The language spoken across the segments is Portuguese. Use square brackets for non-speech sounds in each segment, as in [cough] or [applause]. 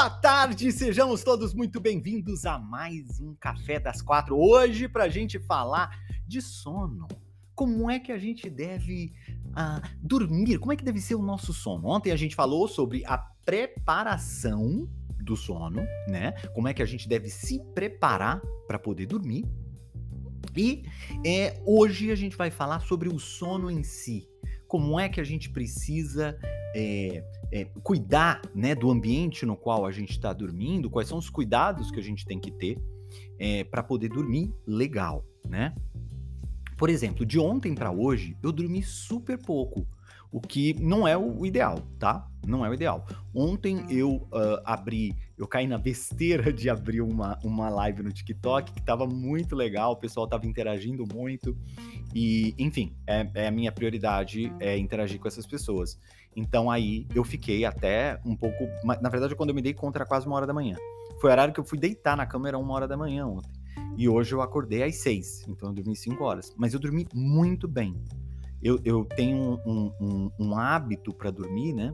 Boa tarde, sejamos todos muito bem-vindos a mais um Café das Quatro. Hoje, para a gente falar de sono. Como é que a gente deve uh, dormir? Como é que deve ser o nosso sono? Ontem a gente falou sobre a preparação do sono, né? Como é que a gente deve se preparar para poder dormir. E é, hoje a gente vai falar sobre o sono em si. Como é que a gente precisa é, é, cuidar né, do ambiente no qual a gente está dormindo, quais são os cuidados que a gente tem que ter é, para poder dormir legal, né? Por exemplo, de ontem para hoje eu dormi super pouco, o que não é o ideal, tá? Não é o ideal. Ontem eu uh, abri, eu caí na besteira de abrir uma, uma live no TikTok que tava muito legal, o pessoal tava interagindo muito e, enfim, é, é a minha prioridade é interagir com essas pessoas. Então aí eu fiquei até um pouco. Na verdade, quando eu me dei conta era quase uma hora da manhã. Foi o horário que eu fui deitar na cama, era uma hora da manhã ontem. E hoje eu acordei às seis, então eu dormi cinco horas. Mas eu dormi muito bem. Eu, eu tenho um, um, um hábito para dormir, né?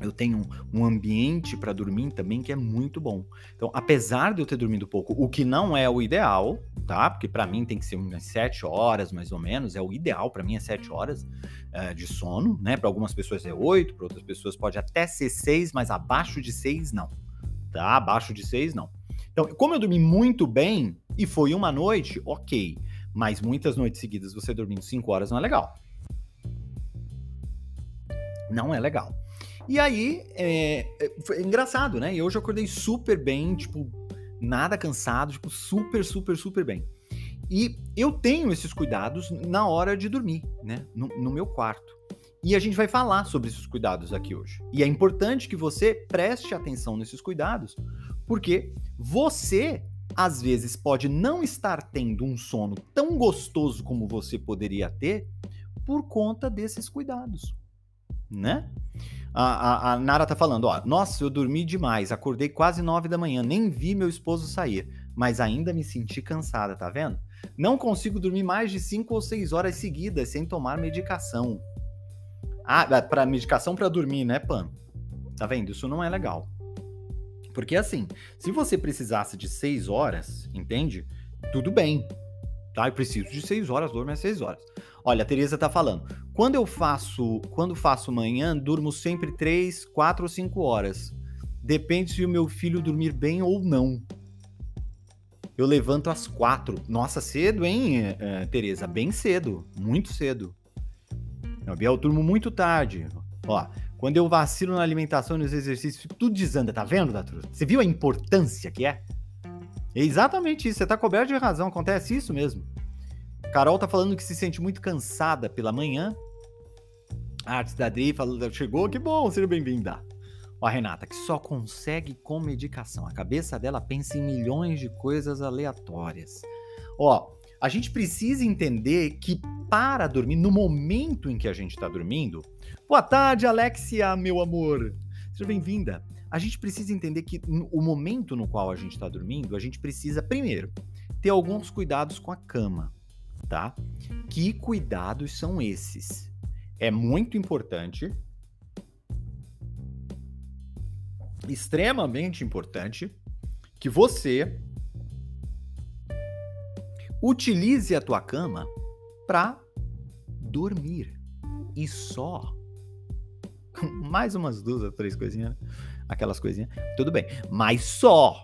Eu tenho um ambiente para dormir também que é muito bom. Então, apesar de eu ter dormido pouco, o que não é o ideal, tá? Porque para mim tem que ser umas sete horas, mais ou menos. É o ideal para mim é sete horas uh, de sono, né? Para algumas pessoas é oito, para outras pessoas pode até ser seis, mas abaixo de seis não, tá? Abaixo de seis não. Então, como eu dormi muito bem e foi uma noite, ok. Mas muitas noites seguidas você dormindo 5 horas não é legal. Não é legal. E aí, é, é, foi engraçado, né? E hoje eu acordei super bem, tipo, nada cansado, tipo, super, super, super bem. E eu tenho esses cuidados na hora de dormir, né? No, no meu quarto. E a gente vai falar sobre esses cuidados aqui hoje. E é importante que você preste atenção nesses cuidados, porque você, às vezes, pode não estar tendo um sono tão gostoso como você poderia ter por conta desses cuidados, né? A, a, a Nara tá falando, ó, nossa, eu dormi demais, acordei quase nove da manhã, nem vi meu esposo sair, mas ainda me senti cansada, tá vendo? Não consigo dormir mais de cinco ou seis horas seguidas sem tomar medicação. Ah, para medicação para dormir, né, Pan? Tá vendo? Isso não é legal. Porque assim, se você precisasse de seis horas, entende? Tudo bem. Tá? Eu preciso de seis horas, durmo às seis horas. Olha, a Tereza tá falando. Quando eu faço, quando faço manhã, durmo sempre três, quatro ou cinco horas. Depende se o meu filho dormir bem ou não. Eu levanto às quatro. Nossa, cedo, hein, uh, Tereza? Bem cedo, muito cedo. Eu, eu durmo muito tarde. Ó, quando eu vacilo na alimentação e nos exercícios, tudo desanda, tá vendo, Datru? Você viu a importância que é? É exatamente isso, você tá coberto de razão, acontece isso mesmo. Carol tá falando que se sente muito cansada pela manhã. A Artes da Adri falando, chegou, que bom, seja bem-vinda. Ó, a Renata, que só consegue com medicação. A cabeça dela pensa em milhões de coisas aleatórias. Ó, a gente precisa entender que para dormir, no momento em que a gente está dormindo. Boa tarde, Alexia, meu amor. Seja bem-vinda. A gente precisa entender que o momento no qual a gente está dormindo, a gente precisa, primeiro, ter alguns cuidados com a cama, tá? Que cuidados são esses? É muito importante, extremamente importante, que você Utilize a tua cama para dormir e só. [laughs] Mais umas duas ou três coisinhas, né? Aquelas coisinhas. Tudo bem, mas só.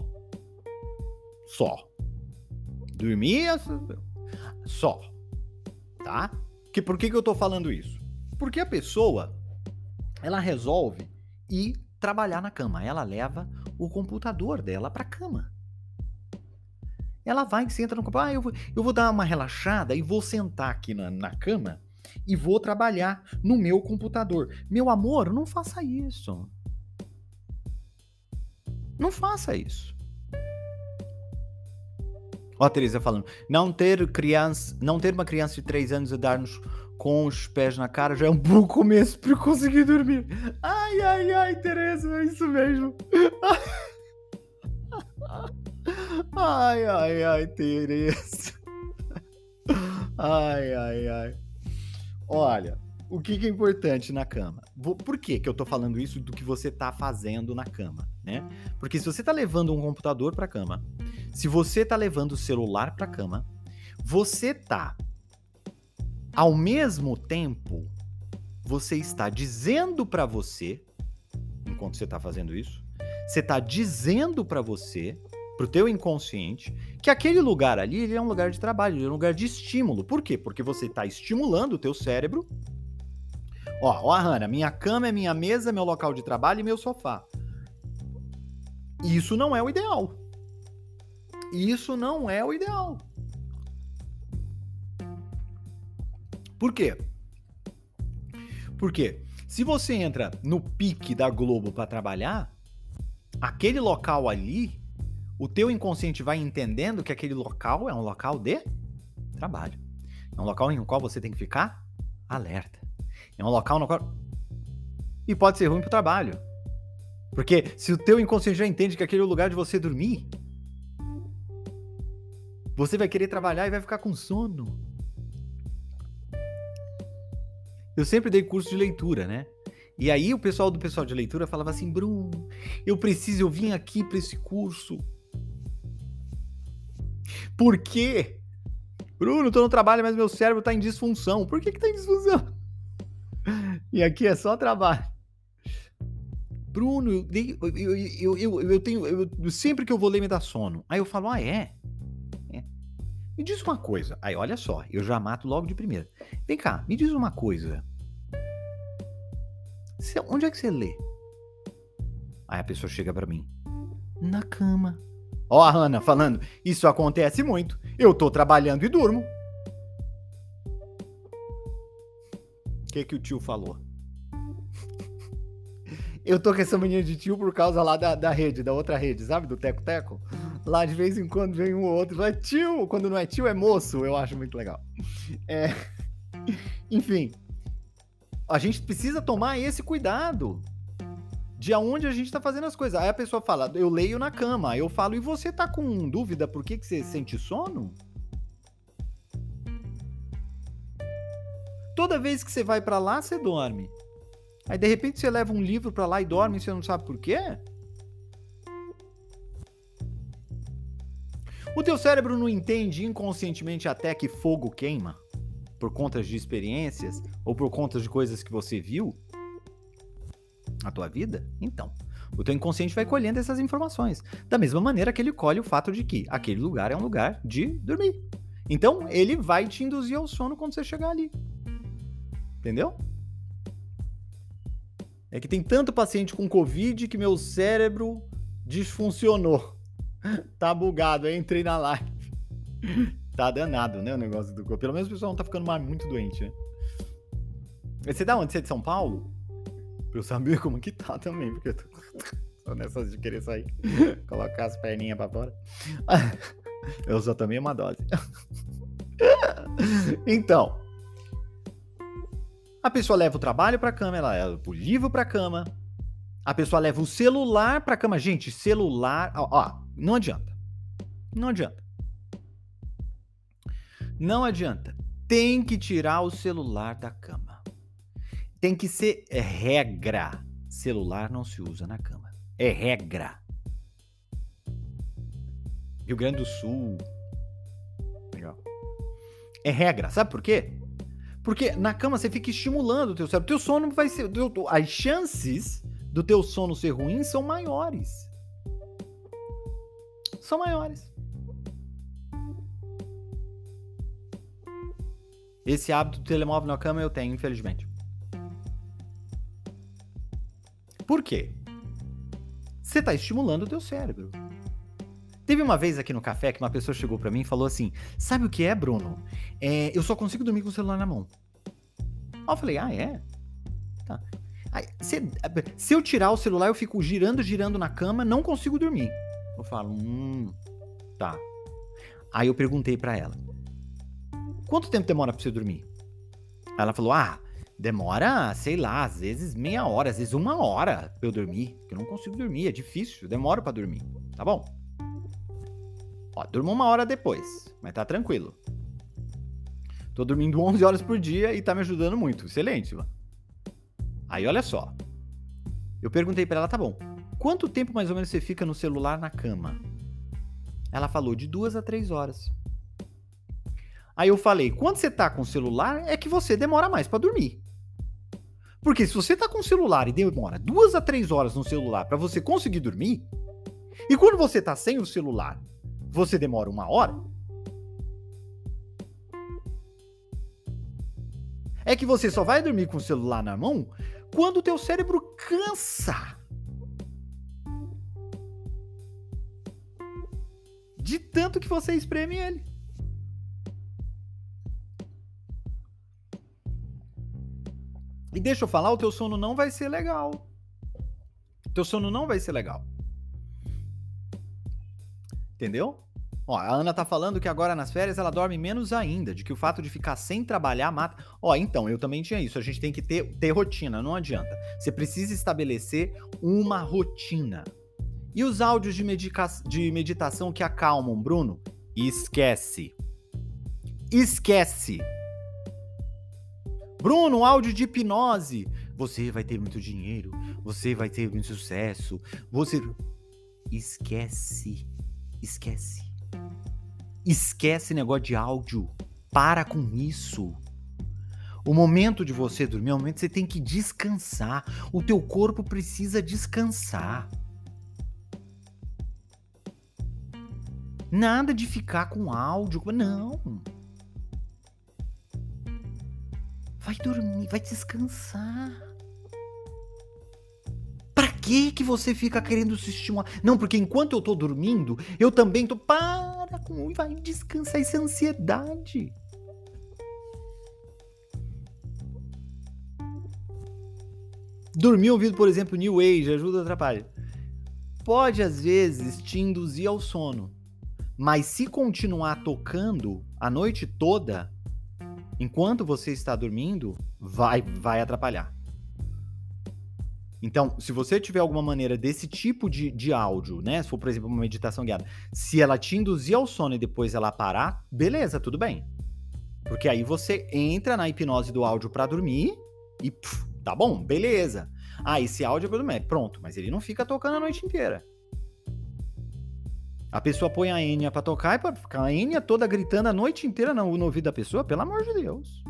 Só. Dormir só. Tá? Que por que, que eu tô falando isso? Porque a pessoa ela resolve ir trabalhar na cama. Ela leva o computador dela para cama. Ela vai, senta no computador, ah, eu vou, eu vou dar uma relaxada e vou sentar aqui na, na cama e vou trabalhar no meu computador. Meu amor, não faça isso. Não faça isso. Ó, a Teresa falando, não ter criança, não ter uma criança de 3 anos a dar-nos com os pés na cara já é um bom começo para conseguir dormir. Ai, ai, ai, Teresa, é isso mesmo. Ai, ai, ai, Tereza. Ai, ai, ai. Olha, o que, que é importante na cama? Por que, que eu tô falando isso do que você tá fazendo na cama, né? Porque se você tá levando um computador pra cama, se você tá levando o celular pra cama, você tá ao mesmo tempo você está dizendo para você, enquanto você está fazendo isso, você está dizendo para você pro teu inconsciente que aquele lugar ali ele é um lugar de trabalho, é um lugar de estímulo. Por quê? Porque você está estimulando o teu cérebro. Ó, ó, Hanna, minha cama é minha mesa, meu local de trabalho e meu sofá. Isso não é o ideal. Isso não é o ideal. Por quê? Porque se você entra no pique da Globo para trabalhar, aquele local ali o teu inconsciente vai entendendo que aquele local é um local de trabalho. É um local em qual você tem que ficar alerta. É um local no qual. E pode ser ruim pro trabalho. Porque se o teu inconsciente já entende que aquele é o lugar de você dormir, você vai querer trabalhar e vai ficar com sono. Eu sempre dei curso de leitura, né? E aí o pessoal do pessoal de leitura falava assim, Bruno, eu preciso, eu vim aqui para esse curso por quê? Bruno, tô no trabalho, mas meu cérebro tá em disfunção. Por que que tá em disfunção? [laughs] E aqui é só trabalho. Bruno, eu, eu, eu, eu, tenho. Eu, sempre que eu vou ler me dá sono. Aí eu falo, ah, é? é? Me diz uma coisa. Aí, olha só, eu já mato logo de primeira. Vem cá, me diz uma coisa. Você, onde é que você lê? Aí a pessoa chega para mim. Na cama. Ó a Hannah falando, isso acontece muito. Eu tô trabalhando e durmo. O que que o tio falou? Eu tô com essa menina de tio por causa lá da, da rede, da outra rede, sabe? Do Teco Teco. Lá de vez em quando vem um ou outro, é tio, quando não é tio é moço, eu acho muito legal. [laughs] É... Enfim, a gente precisa tomar esse cuidado de aonde a gente tá fazendo as coisas. Aí a pessoa fala, eu leio na cama. Aí eu falo, e você tá com dúvida por que, que você sente sono? Toda vez que você vai para lá, você dorme. Aí de repente você leva um livro para lá e dorme e você não sabe por quê? O teu cérebro não entende inconscientemente até que fogo queima? Por conta de experiências ou por conta de coisas que você viu? a tua vida? Então, o teu inconsciente vai colhendo essas informações. Da mesma maneira que ele colhe o fato de que aquele lugar é um lugar de dormir. Então, ele vai te induzir ao sono quando você chegar ali. Entendeu? É que tem tanto paciente com Covid que meu cérebro disfuncionou. [laughs] Tá bugado, eu entrei na live. [laughs] Tá danado, né, o negócio do corpo. Pelo menos o pessoal não tá ficando mais muito doente, né? Você da onde? Você é de São Paulo? Pra eu saber como que tá também, porque eu tô, [laughs] só nessas de querer sair, colocar as perninhas pra fora. Eu só tomei uma dose. Então, a pessoa leva o trabalho pra cama, ela leva o livro pra cama, a pessoa leva o celular pra cama. Gente, celular, ó, ó não adianta. Não adianta. Não adianta. Tem que tirar o celular da cama. Tem que ser regra. Celular não se usa na cama. É regra. Rio Grande do Sul. Legal. É regra. Sabe por quê? Porque na cama você fica estimulando o teu cérebro. Teu sono vai ser. As chances do teu sono ser ruim são maiores. São maiores. Esse hábito do telemóvel na cama eu tenho, infelizmente. Por quê? Você está estimulando o teu cérebro. Teve uma vez aqui no café que uma pessoa chegou para mim e falou assim: Sabe o que é, Bruno? É, eu só consigo dormir com o celular na mão. Aí eu falei, ah, é? Tá. Aí, se, se eu tirar o celular, eu fico girando, girando na cama, não consigo dormir. Eu falo, hum, tá. Aí eu perguntei para ela, quanto tempo demora pra você dormir? Ela falou, ah, demora, sei lá, às vezes meia hora, às vezes uma hora pra eu dormir, porque eu não consigo dormir, é difícil, demora para dormir, tá bom? Ó, durmo uma hora depois, mas tá tranquilo. Tô dormindo 11 horas por dia e tá me ajudando muito. Excelente, mano. Aí olha só. Eu perguntei para ela, tá bom. Quanto tempo mais ou menos você fica no celular na cama? Ela falou de duas a três horas. Aí eu falei, quando você tá com o celular, é que você demora mais para dormir. Porque se você tá com o celular e demora duas a três horas no celular para você conseguir dormir, e quando você tá sem o celular, você demora uma hora, é que você só vai dormir com o celular na mão quando o teu cérebro cansa. De tanto que você espreme ele. E deixa eu falar, o teu sono não vai ser legal. Teu sono não vai ser legal. Entendeu? Ó, a Ana tá falando que agora nas férias ela dorme menos ainda, de que o fato de ficar sem trabalhar mata. Ó, então, eu também tinha isso. A gente tem que ter, ter rotina, não adianta. Você precisa estabelecer uma rotina. E os áudios de, medica... de meditação que acalmam, Bruno? Esquece. Esquece. Bruno, áudio de hipnose. Você vai ter muito dinheiro, você vai ter muito sucesso, você. Esquece. Esquece. Esquece negócio de áudio. Para com isso. O momento de você dormir é o momento que você tem que descansar. O teu corpo precisa descansar. Nada de ficar com áudio. Não. Vai dormir, vai descansar que que você fica querendo se estimular? Não, porque enquanto eu tô dormindo, eu também tô. Para com. Vai descansar. É ansiedade. Dormir ouvindo, por exemplo, New Age ajuda a atrapalhar. Pode às vezes te induzir ao sono, mas se continuar tocando a noite toda, enquanto você está dormindo, vai vai atrapalhar. Então, se você tiver alguma maneira desse tipo de, de áudio, né? Se for, por exemplo, uma meditação guiada, se ela te induzir ao sono e depois ela parar, beleza, tudo bem. Porque aí você entra na hipnose do áudio para dormir e pff, tá bom, beleza. Ah, esse áudio é pra dormir. Pronto, mas ele não fica tocando a noite inteira. A pessoa põe a Enya pra tocar e pra ficar a Enya toda gritando a noite inteira no, no ouvido da pessoa, pelo amor de Deus.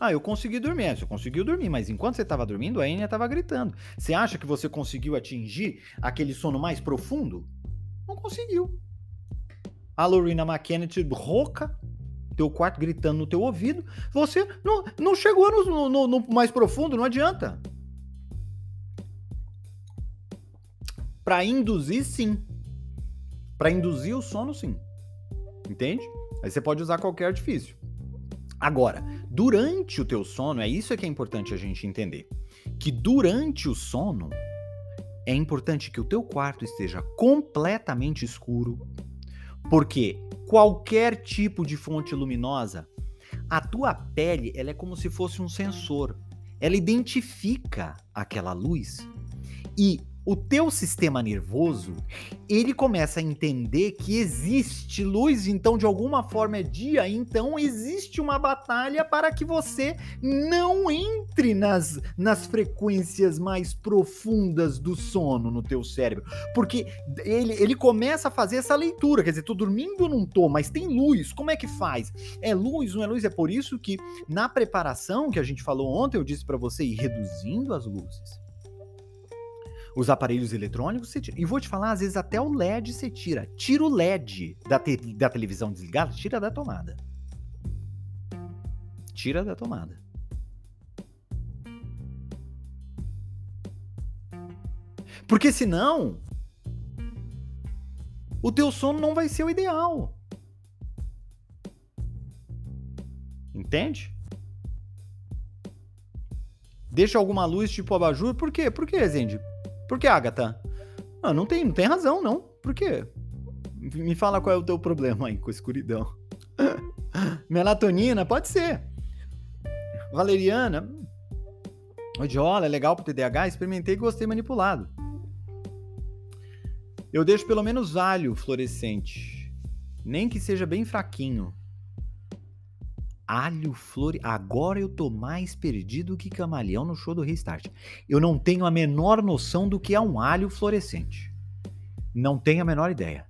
Ah, eu consegui dormir. É, você conseguiu dormir, mas enquanto você estava dormindo, a Enya estava gritando. Você acha que você conseguiu atingir aquele sono mais profundo? Não conseguiu. A Lorena McKenna rouca, teu quarto gritando no teu ouvido. Você não, não chegou no, no, no mais profundo, não adianta. Para induzir, sim. Para induzir o sono, sim. Entende? Aí você pode usar qualquer artifício. Agora, durante o teu sono, é isso que é importante a gente entender. Que durante o sono, é importante que o teu quarto esteja completamente escuro, porque qualquer tipo de fonte luminosa, a tua pele, ela é como se fosse um sensor. Ela identifica aquela luz e o teu sistema nervoso, ele começa a entender que existe luz, então de alguma forma é dia, então existe uma batalha para que você não entre nas, nas frequências mais profundas do sono no teu cérebro, porque ele, ele começa a fazer essa leitura, quer dizer, tô dormindo ou não tô, mas tem luz, como é que faz? É luz, não é luz? É por isso que na preparação que a gente falou ontem, eu disse para você ir reduzindo as luzes os aparelhos eletrônicos você tira. E vou te falar, às vezes até o LED você tira. Tira o LED da, te da televisão desligada, tira da tomada. Tira da tomada. Porque senão o teu sono não vai ser o ideal. Entende? Deixa alguma luz tipo abajur? Por quê? Por quê, Zende? Por que, Agatha? Ah, não tem, não tem razão, não. Por quê? Me fala qual é o teu problema aí com a escuridão. [laughs] Melatonina? Pode ser. Valeriana? Odiola, é legal pro TDAH? Experimentei e gostei manipulado. Eu deixo pelo menos alho fluorescente. Nem que seja bem fraquinho. Alho flore. Agora eu tô mais perdido que camaleão no show do Restart. Eu não tenho a menor noção do que é um alho fluorescente. Não tenho a menor ideia.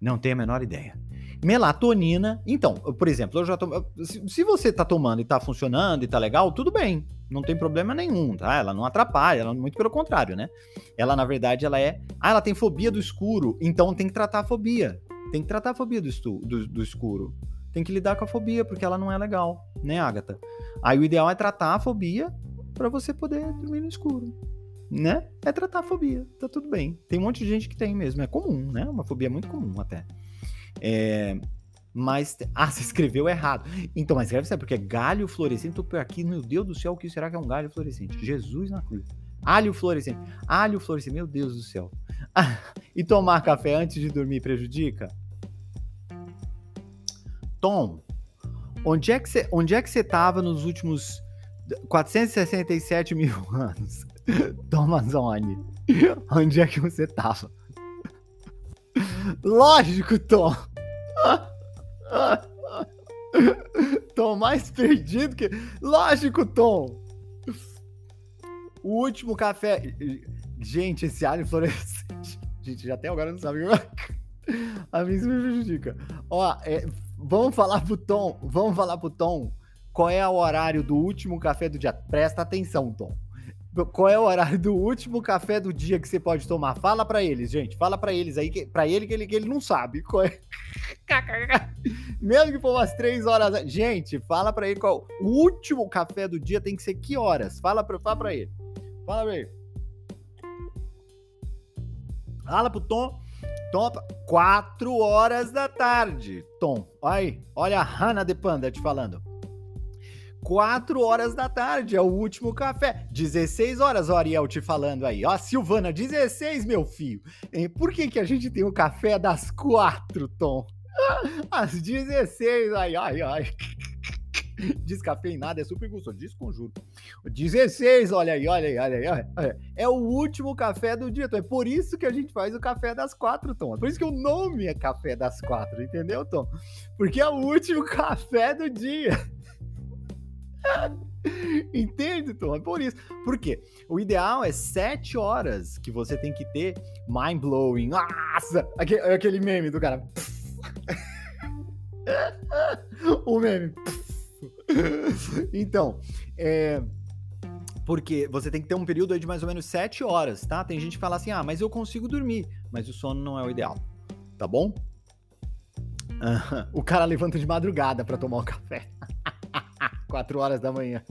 Não tenho a menor ideia. Melatonina. Então, por exemplo, eu já tô, se você tá tomando e tá funcionando e tá legal, tudo bem. Não tem problema nenhum, tá? Ela não atrapalha, ela muito pelo contrário, né? Ela, na verdade, ela é. Ah, ela tem fobia do escuro, então tem que tratar a fobia. Tem que tratar a fobia do, estu... do, do escuro tem que lidar com a fobia, porque ela não é legal, né, Agatha? Aí o ideal é tratar a fobia para você poder dormir no escuro, né? É tratar a fobia, tá tudo bem. Tem um monte de gente que tem mesmo, é comum, né? Uma fobia muito comum até. É, mas. [laughs] Ah, você escreveu errado. Então, mas escreve certo, porque é galho fluorescente. Tô aqui, meu Deus do céu, o que será que é um galho fluorescente? Jesus na cruz. Alho fluorescente. Alho fluorescente, meu Deus do céu. [laughs] E tomar café antes de dormir prejudica? Tom, onde é que você, onde é que você tava nos últimos 467 mil [laughs] anos? Tom Amazone, onde é que você tava? Lógico, Tom. Tom mais perdido que. Lógico, Tom. O último café. Gente, esse alho fluorescente. [laughs] Gente, já até agora não sabe. [laughs] A mim isso me prejudica. Ó, é, Vamos falar pro Tom, vamos falar pro Tom qual é o horário do último café do dia. Presta atenção, Tom. Qual é o horário do último café do dia que você pode tomar? Fala para eles, gente. Fala para eles aí, para ele que ele, que ele não sabe. Qual é... [laughs] Mesmo que for umas três horas. Gente, fala para ele qual. O último café do dia tem que ser que horas? Fala para fala pra ele. Fala pra ele. Fala pro Tom Tom, 4 horas da tarde. Tom, olha olha a Hannah de Panda te falando. 4 horas da tarde é o último café. 16 horas, o Ariel te falando aí. Ó, Silvana, 16, meu filho. Por que, que a gente tem o café das 4, Tom? [laughs] Às 16, ai, ai, ai. [laughs] Descafeinado é super gostoso. Desconjuro. 16, olha aí, olha aí, olha aí, olha aí. É o último café do dia, Tom. É por isso que a gente faz o café das quatro, Tom. É por isso que o nome é café das quatro, entendeu, Tom? Porque é o último [laughs] café do dia. [laughs] Entende, Tom? É por isso. Por quê? O ideal é sete horas que você tem que ter mind blowing. Nossa! Aquele, aquele meme do cara. o meme. [laughs] então, é. Porque você tem que ter um período de mais ou menos 7 horas, tá? Tem gente que fala assim: ah, mas eu consigo dormir, mas o sono não é o ideal, tá bom? [laughs] o cara levanta de madrugada para tomar o café. [laughs] 4 horas da manhã.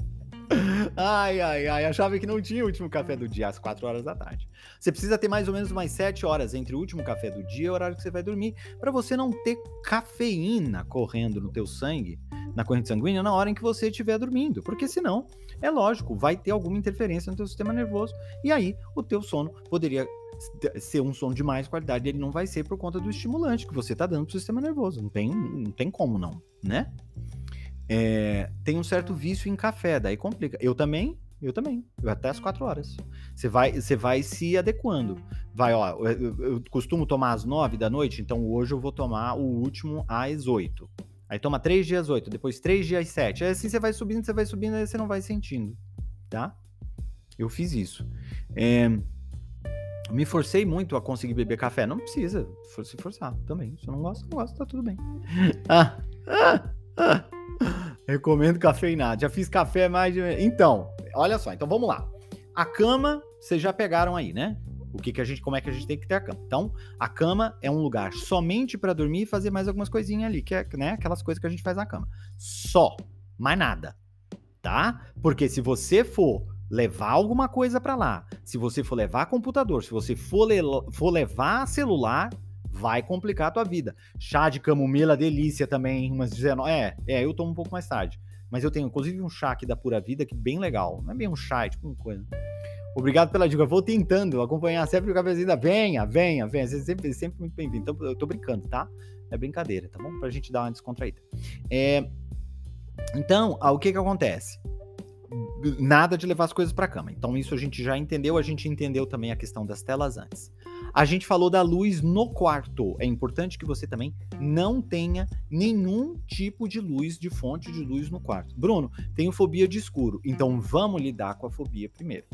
Ai, ai, ai, achava que não tinha o último café do dia às 4 horas da tarde. Você precisa ter mais ou menos mais 7 horas entre o último café do dia e o horário que você vai dormir, para você não ter cafeína correndo no teu sangue, na corrente sanguínea, na hora em que você estiver dormindo, porque senão, é lógico, vai ter alguma interferência no teu sistema nervoso e aí o teu sono poderia ser um sono de mais qualidade, ele não vai ser por conta do estimulante que você está dando pro sistema nervoso, não tem, não tem como não, né? É, tem um certo vício em café, daí complica. Eu também, eu também. Eu até às 4 horas. Você vai, você vai se adequando. Vai, ó, eu, eu, costumo tomar às 9 da noite, então hoje eu vou tomar o último às 8. Aí toma 3 dias 8, depois 3 dias 7. Aí assim você vai subindo, você vai subindo, aí você não vai sentindo, tá? Eu fiz isso. É, me forcei muito a conseguir beber café. Não precisa se forçar também. Se eu não gosto, não gosto, tá tudo bem. [laughs] ah, ah, ah. Recomendo cafeinado. Já fiz café mais de. Então, olha só. Então vamos lá. A cama, vocês já pegaram aí, né? O que, que a gente, como é que a gente tem que ter a cama? Então, a cama é um lugar somente para dormir e fazer mais algumas coisinhas ali, que é, né, aquelas coisas que a gente faz na cama. Só, mais nada, tá? Porque se você for levar alguma coisa para lá, se você for levar computador, se você for, le for levar celular, vai complicar a tua vida. Chá de camomila, delícia também, umas 19. É, é, eu tomo um pouco mais tarde. Mas eu tenho, inclusive, um chá aqui da Pura Vida que é bem legal. Não é bem um chá, é tipo uma coisa. Obrigado pela dica. vou tentando acompanhar sempre o cafezinho da venha, venha, venha. Você sempre, sempre muito bem-vindo. Então, eu tô brincando, tá? É brincadeira, tá bom? Pra gente dar uma descontraída. É... Então, o que que acontece? Nada de levar as coisas para cama. Então, isso a gente já entendeu. A gente entendeu também a questão das telas antes. A gente falou da luz no quarto. É importante que você também não tenha nenhum tipo de luz, de fonte de luz no quarto. Bruno, tenho fobia de escuro. Então, vamos lidar com a fobia primeiro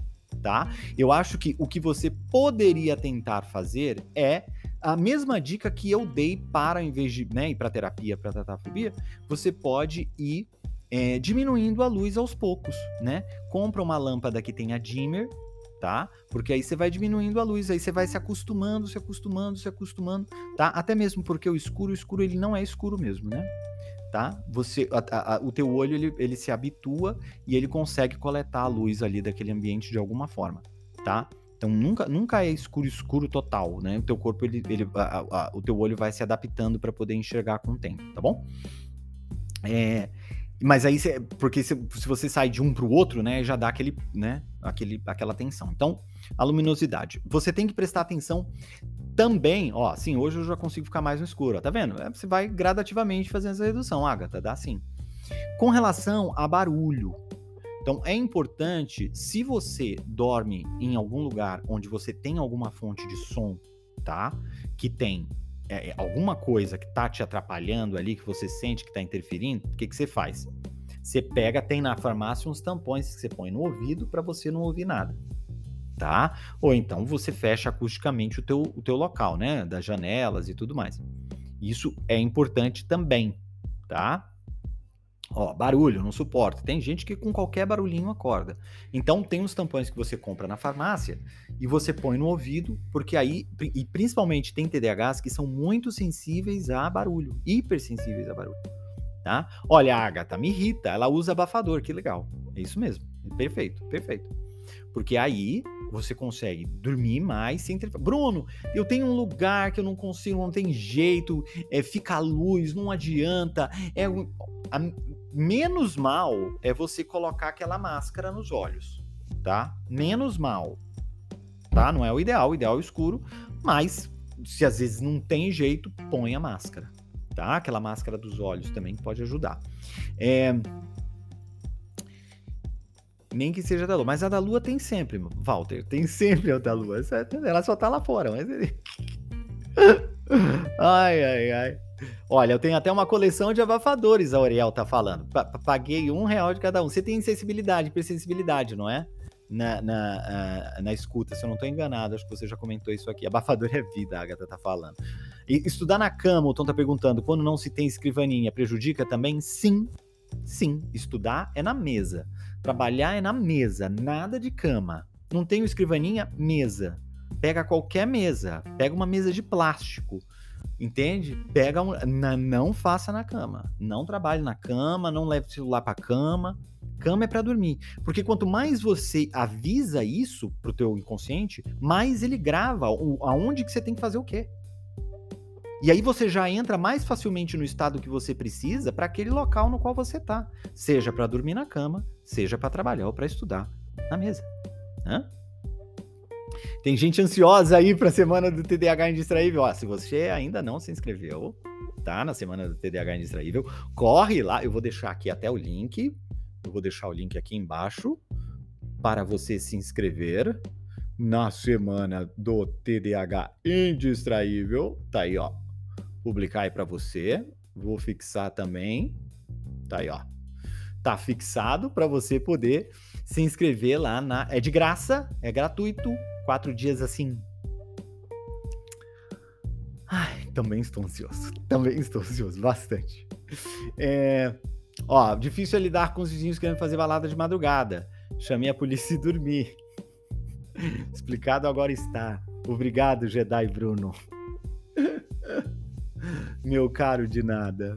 tá? Eu acho que o que você poderia tentar fazer é a mesma dica que eu dei para, em vez de né, ir para terapia para tratar a fobia, você pode ir é, diminuindo a luz aos poucos, né? Compra uma lâmpada que tenha dimmer, tá? Porque aí você vai diminuindo a luz, aí você vai se acostumando, se acostumando, se acostumando, tá? Até mesmo porque o escuro, o escuro ele não é escuro mesmo, né? tá? Você, a, a, o teu olho ele, ele se habitua e ele consegue coletar a luz ali daquele ambiente de alguma forma, tá? Então nunca, nunca é escuro escuro total, né? O teu corpo ele, ele a, o teu olho vai se adaptando para poder enxergar com o tempo, tá bom? É, mas aí, cê, porque se, se, você sai de um para o outro, né, já dá aquele, né, aquele, aquela tensão. Então, a luminosidade. Você tem que prestar atenção também, ó, assim, hoje eu já consigo ficar mais no escuro, ó, tá vendo? É, você vai gradativamente fazendo essa redução, Agatha, dá sim. Com relação a barulho, então é importante, se você dorme em algum lugar onde você tem alguma fonte de som, tá? Que tem é, é, alguma coisa que tá te atrapalhando ali, que você sente que tá interferindo, o que, que você faz? Você pega, tem na farmácia uns tampões que você põe no ouvido para você não ouvir nada. Tá? Ou então você fecha acusticamente o teu, o teu local, né? Das janelas e tudo mais. Isso é importante também, tá? Ó, barulho, não suporta. Tem gente que com qualquer barulhinho acorda. Então tem os tampões que você compra na farmácia e você põe no ouvido, porque aí, e principalmente tem TDAHs que são muito sensíveis a barulho, hipersensíveis a barulho. Tá? Olha, a Agatha me irrita, ela usa abafador, que legal. É isso mesmo. Perfeito, perfeito. Porque aí você consegue dormir mais sem ter. Bruno, eu tenho um lugar que eu não consigo, não tem jeito, é, fica a luz, não adianta. É, a, menos mal é você colocar aquela máscara nos olhos, tá? Menos mal, tá? Não é o ideal, o ideal é o escuro, mas se às vezes não tem jeito, põe a máscara, tá? Aquela máscara dos olhos também pode ajudar. É... Nem que seja da lua, mas a da lua tem sempre, Walter, tem sempre a da lua. Ela só tá lá fora, mas. [laughs] ai, ai, ai. Olha, eu tenho até uma coleção de abafadores, a Oriel tá falando. paguei um real de cada um. Você tem sensibilidade, hipersensibilidade, não é? Na, na, uh, na escuta, se eu não tô enganado, acho que você já comentou isso aqui. Abafador [laughs] é vida, a Agatha tá falando. E estudar na cama, o Tom tá perguntando, quando não se tem escrivaninha, prejudica também? Sim, sim. Estudar é na mesa. Trabalhar é na mesa, nada de cama. Não tenho escrivaninha? Mesa. Pega qualquer mesa. Pega uma mesa de plástico Entende? Pega um, não faça na cama. Não trabalhe na cama, não leve o celular para cama. Cama é para dormir. Porque quanto mais você avisa isso pro teu inconsciente, mais ele grava o, aonde que você tem que fazer o quê. E aí você já entra mais facilmente no estado que você precisa para aquele local no qual você tá, seja para dormir na cama, seja para trabalhar ou para estudar na mesa. Hã? Tem gente ansiosa aí para a semana do TDAH Indistraível. Ó, se você ainda não se inscreveu, tá? Na semana do TDAH Indistraível, corre lá. Eu vou deixar aqui até o link. Eu vou deixar o link aqui embaixo para você se inscrever na semana do TDAH Indistraível. Tá aí, ó. Publicar aí para você. Vou fixar também. Tá aí, ó. Tá fixado para você poder se inscrever lá na. É de graça, é gratuito quatro dias assim. Ai, também estou ansioso. [laughs] Também estou ansioso, bastante. É, ó, difícil é lidar com os vizinhos querendo fazer balada de madrugada. Chamei a polícia e dormi. [laughs] Explicado agora está. Obrigado, Jedi Bruno. [laughs] Meu caro de nada.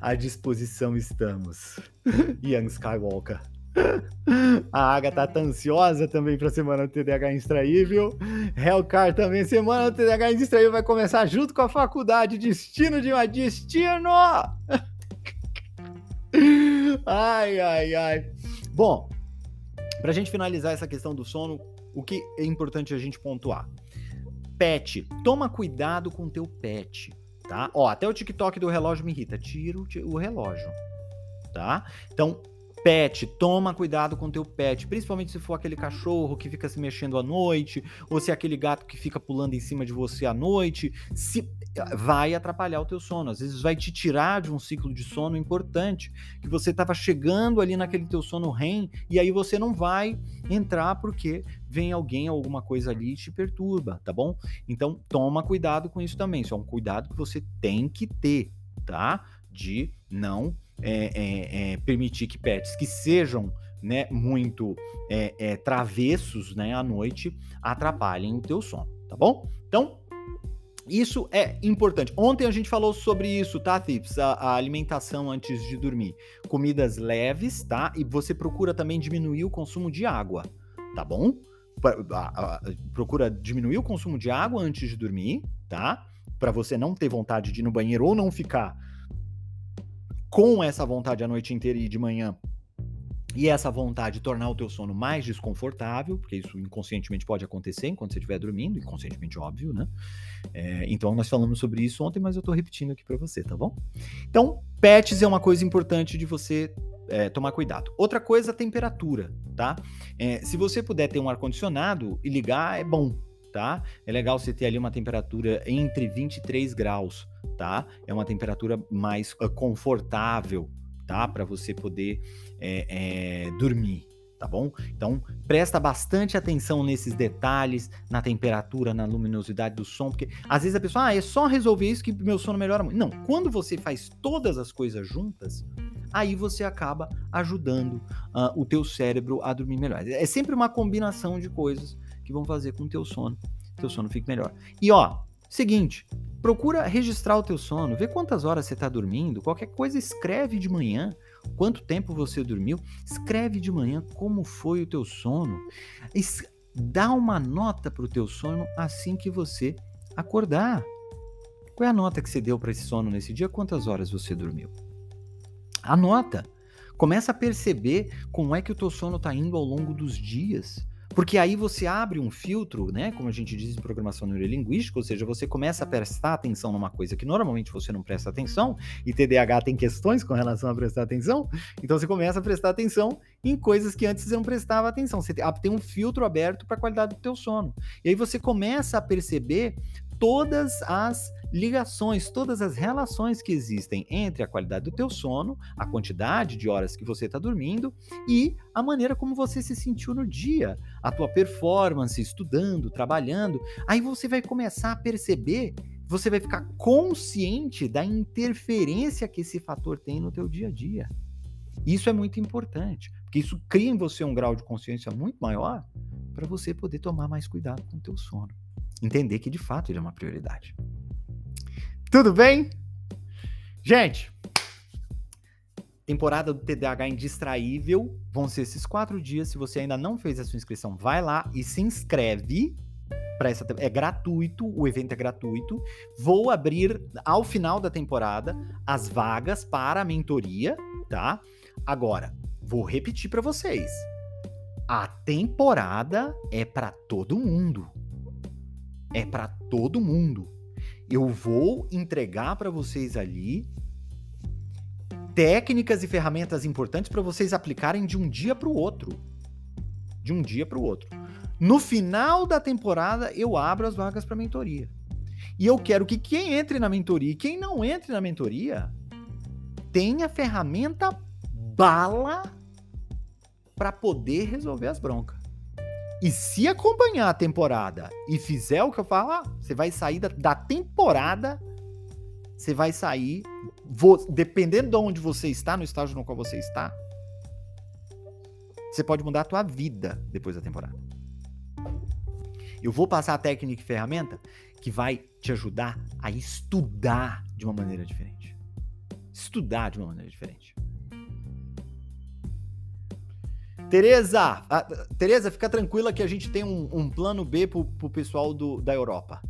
À disposição estamos. Young Skywalker. A Agatha tá ansiosa também para a semana do TDAH Extraível. Hellcar também, semana do TDAH Extraível vai começar junto com a faculdade. Destino de uma destino! [laughs] Ai, ai, ai. Bom, para a gente finalizar essa questão do sono, o que é importante a gente pontuar? Pet, toma cuidado com o teu pet, tá? Ó, até o TikTok do relógio me irrita. Tira o relógio, tá? Então, pet, toma cuidado com teu pet, principalmente se for aquele cachorro que fica se mexendo à noite, ou se é aquele gato que fica pulando em cima de você à noite, se vai atrapalhar o teu sono, às vezes vai te tirar de um ciclo de sono importante, que você estava chegando ali naquele teu sono REM, e aí você não vai entrar porque vem alguém ou alguma coisa ali e te perturba, tá bom? Então toma cuidado com isso também, isso é um cuidado que você tem que ter, tá? De não é, é, é, permitir que pets que sejam né, muito é, é, travessos né, à noite atrapalhem o teu sono, tá bom? Então, isso é importante. Ontem a gente falou sobre isso, tá, Tips? A, a, alimentação antes de dormir. Comidas leves, tá? E você procura também diminuir o consumo de água, tá bom? Procura diminuir o consumo de água antes de dormir, tá? Para você não ter vontade de ir no banheiro ou não ficar com essa vontade a noite inteira e de manhã e essa vontade tornar o teu sono mais desconfortável, porque isso inconscientemente pode acontecer enquanto você estiver dormindo, inconscientemente óbvio, né? É, então nós falamos sobre isso ontem, mas eu tô repetindo aqui para você, tá bom? Então, pets é uma coisa importante de você é, tomar cuidado. Outra coisa, a temperatura, tá? É, se você puder ter um ar-condicionado e ligar, é bom, tá? É legal você ter ali uma temperatura entre 23 graus, tá? É uma temperatura mais uh, confortável, tá? Para você poder é, é, dormir, tá bom? Então, presta bastante atenção nesses detalhes, na temperatura, na luminosidade do som, porque às vezes a pessoa, ah, é só resolver isso que meu sono melhora muito. Não, quando você faz todas as coisas juntas, aí você acaba ajudando uh, o teu cérebro a dormir melhor. É sempre uma combinação de coisas que vão fazer com o teu sono, teu sono fique melhor. E ó, seguinte, procura registrar o teu sono, vê quantas horas você está dormindo, qualquer coisa escreve de manhã, quanto tempo você dormiu, escreve de manhã como foi o teu sono, es dá uma nota para o teu sono assim que você acordar. Qual é a nota que você deu para esse sono nesse dia? Quantas horas você dormiu? Anota. Começa a perceber como é que o teu sono está indo ao longo dos dias. Porque aí você abre um filtro, né? Como a gente diz em programação neurolinguística, ou seja, você começa a prestar atenção numa coisa que normalmente você não presta atenção, e TDAH tem questões com relação a prestar atenção, então você começa a prestar atenção em coisas que antes você não prestava atenção. Você tem um filtro aberto para a qualidade do teu sono. E aí você começa a perceber todas as ligações, todas as relações que existem entre a qualidade do teu sono, a quantidade de horas que você está dormindo e a maneira como você se sentiu no dia, a tua performance, estudando, trabalhando. Aí você vai começar a perceber, você vai ficar consciente da interferência que esse fator tem no teu dia a dia. Isso é muito importante, porque isso cria em você um grau de consciência muito maior para você poder tomar mais cuidado com o teu sono. Entender que de fato ele é uma prioridade. Tudo bem? Gente, temporada do TDAH Indistraível vão ser esses quatro dias. Se você ainda não fez a sua inscrição, vai lá e se inscreve para essa é gratuito, o evento é gratuito. Vou abrir ao final da temporada as vagas para a mentoria, tá? Agora, vou repetir para vocês. A temporada é para todo mundo. É para todo mundo eu vou entregar para vocês ali técnicas e ferramentas importantes para vocês aplicarem de um dia para o outro. De um dia para o outro. No final da temporada, eu abro as vagas para mentoria. E eu quero que quem entre na mentoria e quem não entre na mentoria tenha ferramenta bala para poder resolver as broncas. E se acompanhar a temporada e fizer o que eu falo, ah, você vai sair da, da temporada, você vai sair, dependendo de onde você está, no estágio no qual você está, você pode mudar a tua vida depois da temporada. Eu vou passar a técnica e ferramenta que vai te ajudar a estudar de uma maneira diferente. Estudar de uma maneira diferente. Tereza, a, Tereza, fica tranquila que a gente tem um, um plano B pro, pro pessoal do, da Europa.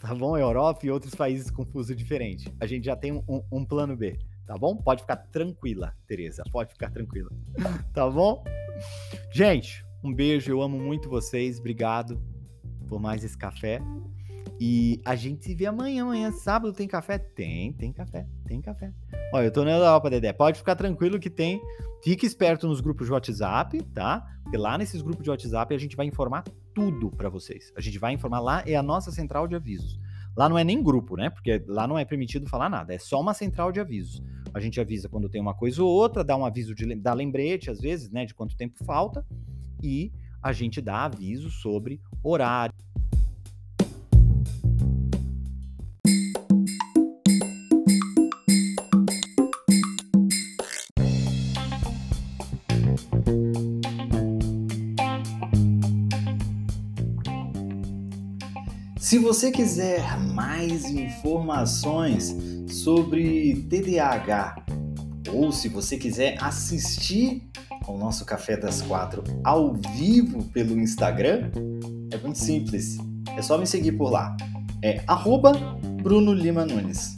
Tá bom? Europa e outros países com fuso diferente. A gente já tem um, um plano B, tá bom? Pode ficar tranquila, Tereza. Pode ficar tranquila. Tá bom? Gente, um beijo. Eu amo muito vocês. Obrigado por mais esse café. E a gente se vê amanhã. Amanhã, sábado, tem café? Tem, tem café, tem café. Olha, eu tô na Europa, Dedé. Pode ficar tranquilo que tem. Fique esperto nos grupos de WhatsApp, tá? Porque lá nesses grupos de WhatsApp a gente vai informar tudo para vocês. A gente vai informar lá, é a nossa central de avisos. Lá não é nem grupo, né? Porque lá não é permitido falar nada, é só uma central de avisos. A gente avisa quando tem uma coisa ou outra, dá um aviso de dá lembrete, às vezes, né, de quanto tempo falta, e a gente dá aviso sobre horário. Se você quiser mais informações sobre TDAH ou se você quiser assistir ao nosso Café das Quatro ao vivo pelo Instagram, é muito simples. É só me seguir por lá. É arroba Bruno Lima Nunes.